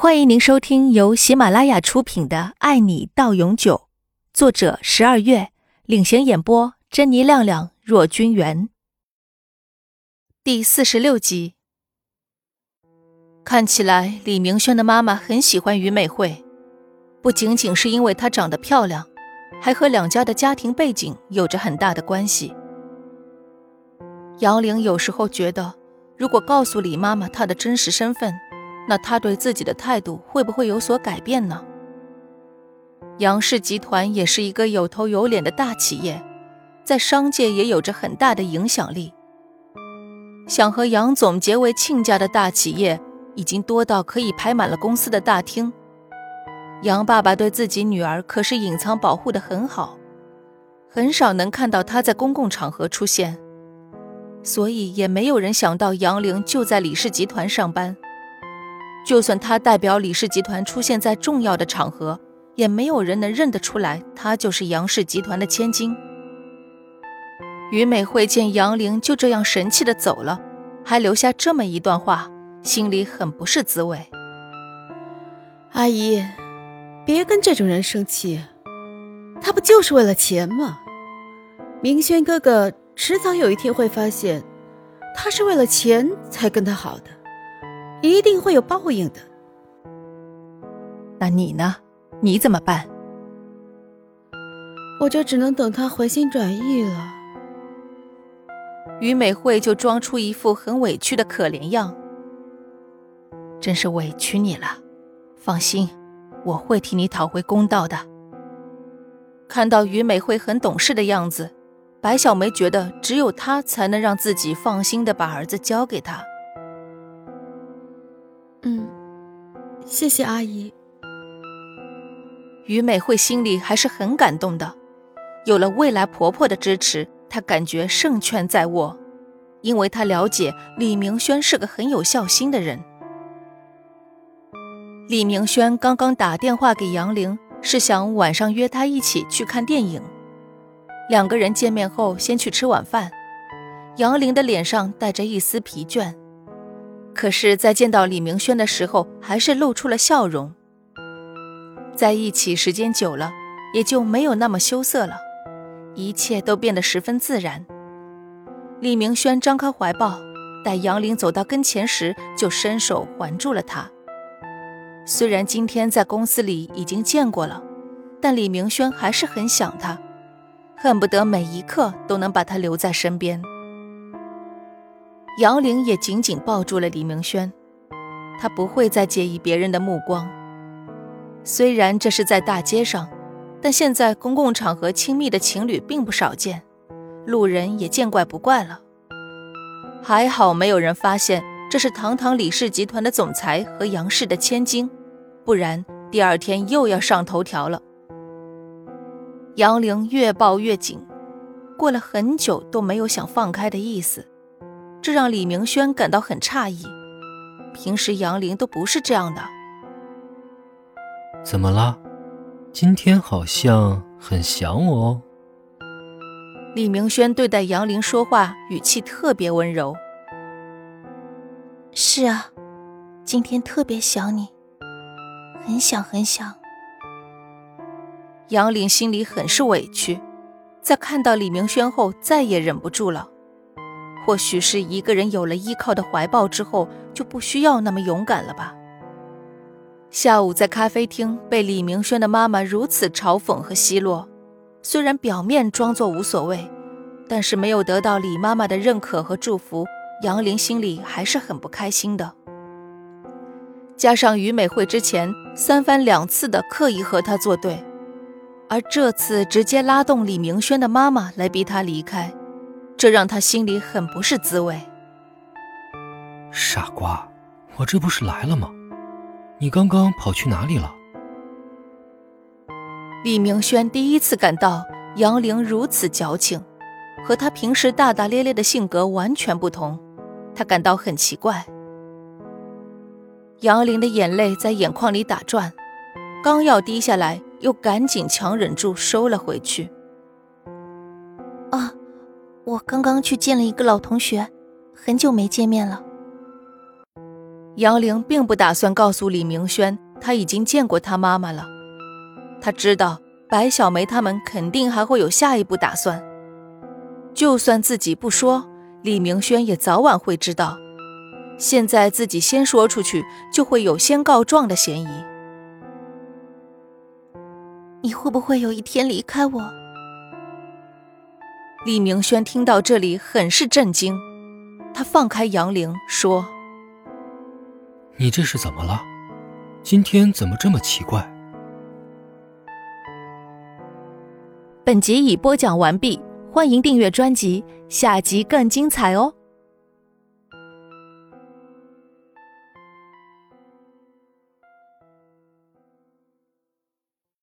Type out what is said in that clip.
欢迎您收听由喜马拉雅出品的《爱你到永久》，作者十二月领衔演播，珍妮、亮亮、若君元。第四十六集。看起来李明轩的妈妈很喜欢于美惠，不仅仅是因为她长得漂亮，还和两家的家庭背景有着很大的关系。杨玲有时候觉得，如果告诉李妈妈她的真实身份，那他对自己的态度会不会有所改变呢？杨氏集团也是一个有头有脸的大企业，在商界也有着很大的影响力。想和杨总结为亲家的大企业已经多到可以排满了公司的大厅。杨爸爸对自己女儿可是隐藏保护的很好，很少能看到她在公共场合出现，所以也没有人想到杨玲就在李氏集团上班。就算他代表李氏集团出现在重要的场合，也没有人能认得出来，他就是杨氏集团的千金。于美惠见杨玲就这样神气的走了，还留下这么一段话，心里很不是滋味。阿姨，别跟这种人生气，他不就是为了钱吗？明轩哥哥迟早有一天会发现，他是为了钱才跟他好的。一定会有报应的。那你呢？你怎么办？我就只能等他回心转意了。于美惠就装出一副很委屈的可怜样。真是委屈你了，放心，我会替你讨回公道的。看到于美惠很懂事的样子，白小梅觉得只有她才能让自己放心的把儿子交给她。嗯，谢谢阿姨。于美惠心里还是很感动的，有了未来婆婆的支持，她感觉胜券在握，因为她了解李明轩是个很有孝心的人。李明轩刚刚打电话给杨玲，是想晚上约她一起去看电影。两个人见面后，先去吃晚饭。杨玲的脸上带着一丝疲倦。可是，在见到李明轩的时候，还是露出了笑容。在一起时间久了，也就没有那么羞涩了，一切都变得十分自然。李明轩张开怀抱，待杨玲走到跟前时，就伸手环住了她。虽然今天在公司里已经见过了，但李明轩还是很想她，恨不得每一刻都能把她留在身边。杨玲也紧紧抱住了李明轩，他不会再介意别人的目光。虽然这是在大街上，但现在公共场合亲密的情侣并不少见，路人也见怪不怪了。还好没有人发现这是堂堂李氏集团的总裁和杨氏的千金，不然第二天又要上头条了。杨玲越抱越紧，过了很久都没有想放开的意思。这让李明轩感到很诧异，平时杨玲都不是这样的。怎么了？今天好像很想我哦。李明轩对待杨玲说话语气特别温柔。是啊，今天特别想你，很想很想。杨玲心里很是委屈，在看到李明轩后，再也忍不住了。或许是一个人有了依靠的怀抱之后，就不需要那么勇敢了吧。下午在咖啡厅被李明轩的妈妈如此嘲讽和奚落，虽然表面装作无所谓，但是没有得到李妈妈的认可和祝福，杨玲心里还是很不开心的。加上于美惠之前三番两次的刻意和她作对，而这次直接拉动李明轩的妈妈来逼他离开。这让他心里很不是滋味。傻瓜，我这不是来了吗？你刚刚跑去哪里了？李明轩第一次感到杨玲如此矫情，和他平时大大咧咧的性格完全不同，他感到很奇怪。杨玲的眼泪在眼眶里打转，刚要滴下来，又赶紧强忍住收了回去。我刚刚去见了一个老同学，很久没见面了。杨玲并不打算告诉李明轩，他已经见过他妈妈了。他知道白小梅他们肯定还会有下一步打算，就算自己不说，李明轩也早晚会知道。现在自己先说出去，就会有先告状的嫌疑。你会不会有一天离开我？李明轩听到这里，很是震惊。他放开杨玲说：“你这是怎么了？今天怎么这么奇怪？”本集已播讲完毕，欢迎订阅专辑，下集更精彩哦。